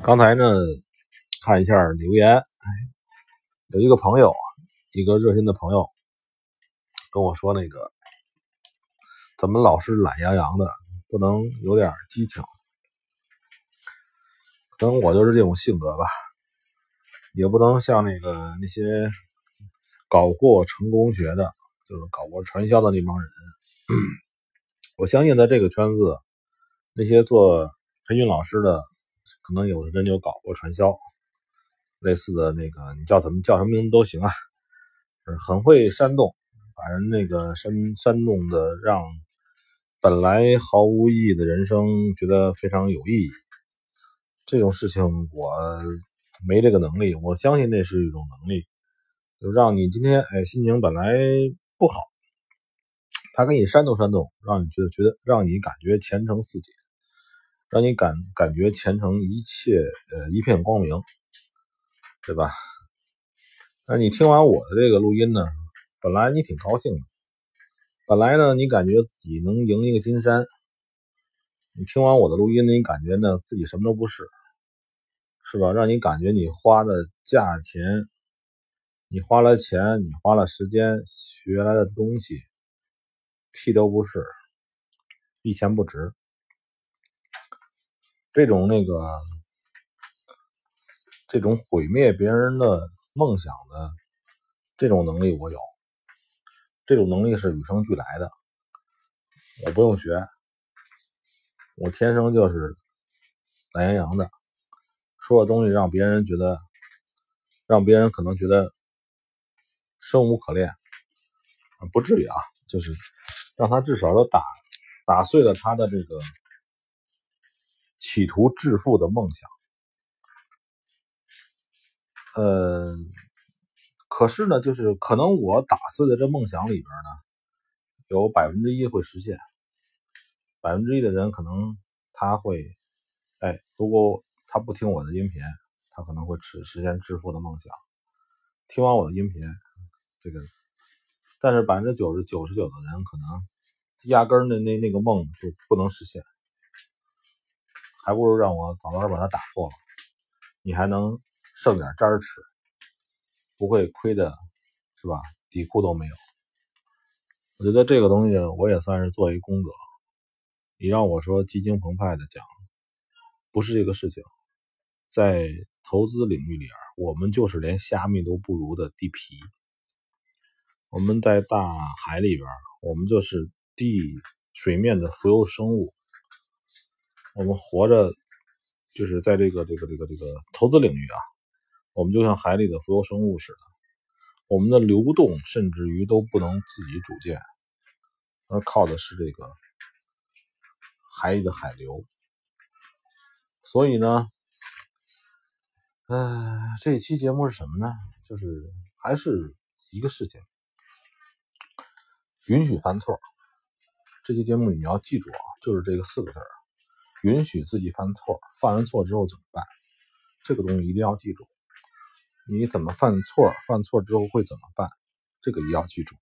刚才呢，看一下留言，有一个朋友，一个热心的朋友跟我说，那个怎么老是懒洋洋的，不能有点激情？可能我就是这种性格吧，也不能像那个那些搞过成功学的，就是搞过传销的那帮人。我相信在这个圈子，那些做培训老师的。可能有的人就搞过传销，类似的那个，你叫怎么叫什么名字都行啊，很会煽动，把人那个煽煽动的，让本来毫无意义的人生觉得非常有意义。这种事情我没这个能力，我相信那是一种能力，就让你今天哎心情本来不好，他给你煽动煽动，让你觉得觉得让你感觉前程似锦。让你感感觉前程一切呃一片光明，对吧？那你听完我的这个录音呢，本来你挺高兴的，本来呢你感觉自己能赢一个金山，你听完我的录音呢，你感觉呢自己什么都不是，是吧？让你感觉你花的价钱，你花了钱，你花了时间学来的东西，屁都不是，一钱不值。这种那个，这种毁灭别人的梦想的这种能力我有，这种能力是与生俱来的，我不用学，我天生就是懒洋洋的，说的东西让别人觉得，让别人可能觉得生无可恋，不至于啊，就是让他至少都打打碎了他的这个。企图致富的梦想，呃，可是呢，就是可能我打碎的这梦想里边呢，有百分之一会实现，百分之一的人可能他会，哎，如果他不听我的音频，他可能会实实现致富的梦想。听完我的音频，这个，但是百分之九十九十九的人可能压根儿那那那个梦就不能实现。还不如让我早早把它打破了，你还能剩点渣吃，不会亏的，是吧？底裤都没有。我觉得这个东西我也算是做一功德。你让我说激情澎湃的讲，不是这个事情。在投资领域里边，我们就是连虾米都不如的地皮。我们在大海里边，我们就是地水面的浮游生物。我们活着，就是在这个这个这个这个投资领域啊，我们就像海里的浮游生物似的，我们的流动甚至于都不能自己组建，而靠的是这个海里的海流。所以呢，嗯，这一期节目是什么呢？就是还是一个事情，允许犯错。这期节目你要记住啊，就是这个四个字儿。允许自己犯错，犯完错之后怎么办？这个东西一定要记住。你怎么犯错？犯错之后会怎么办？这个也要记住。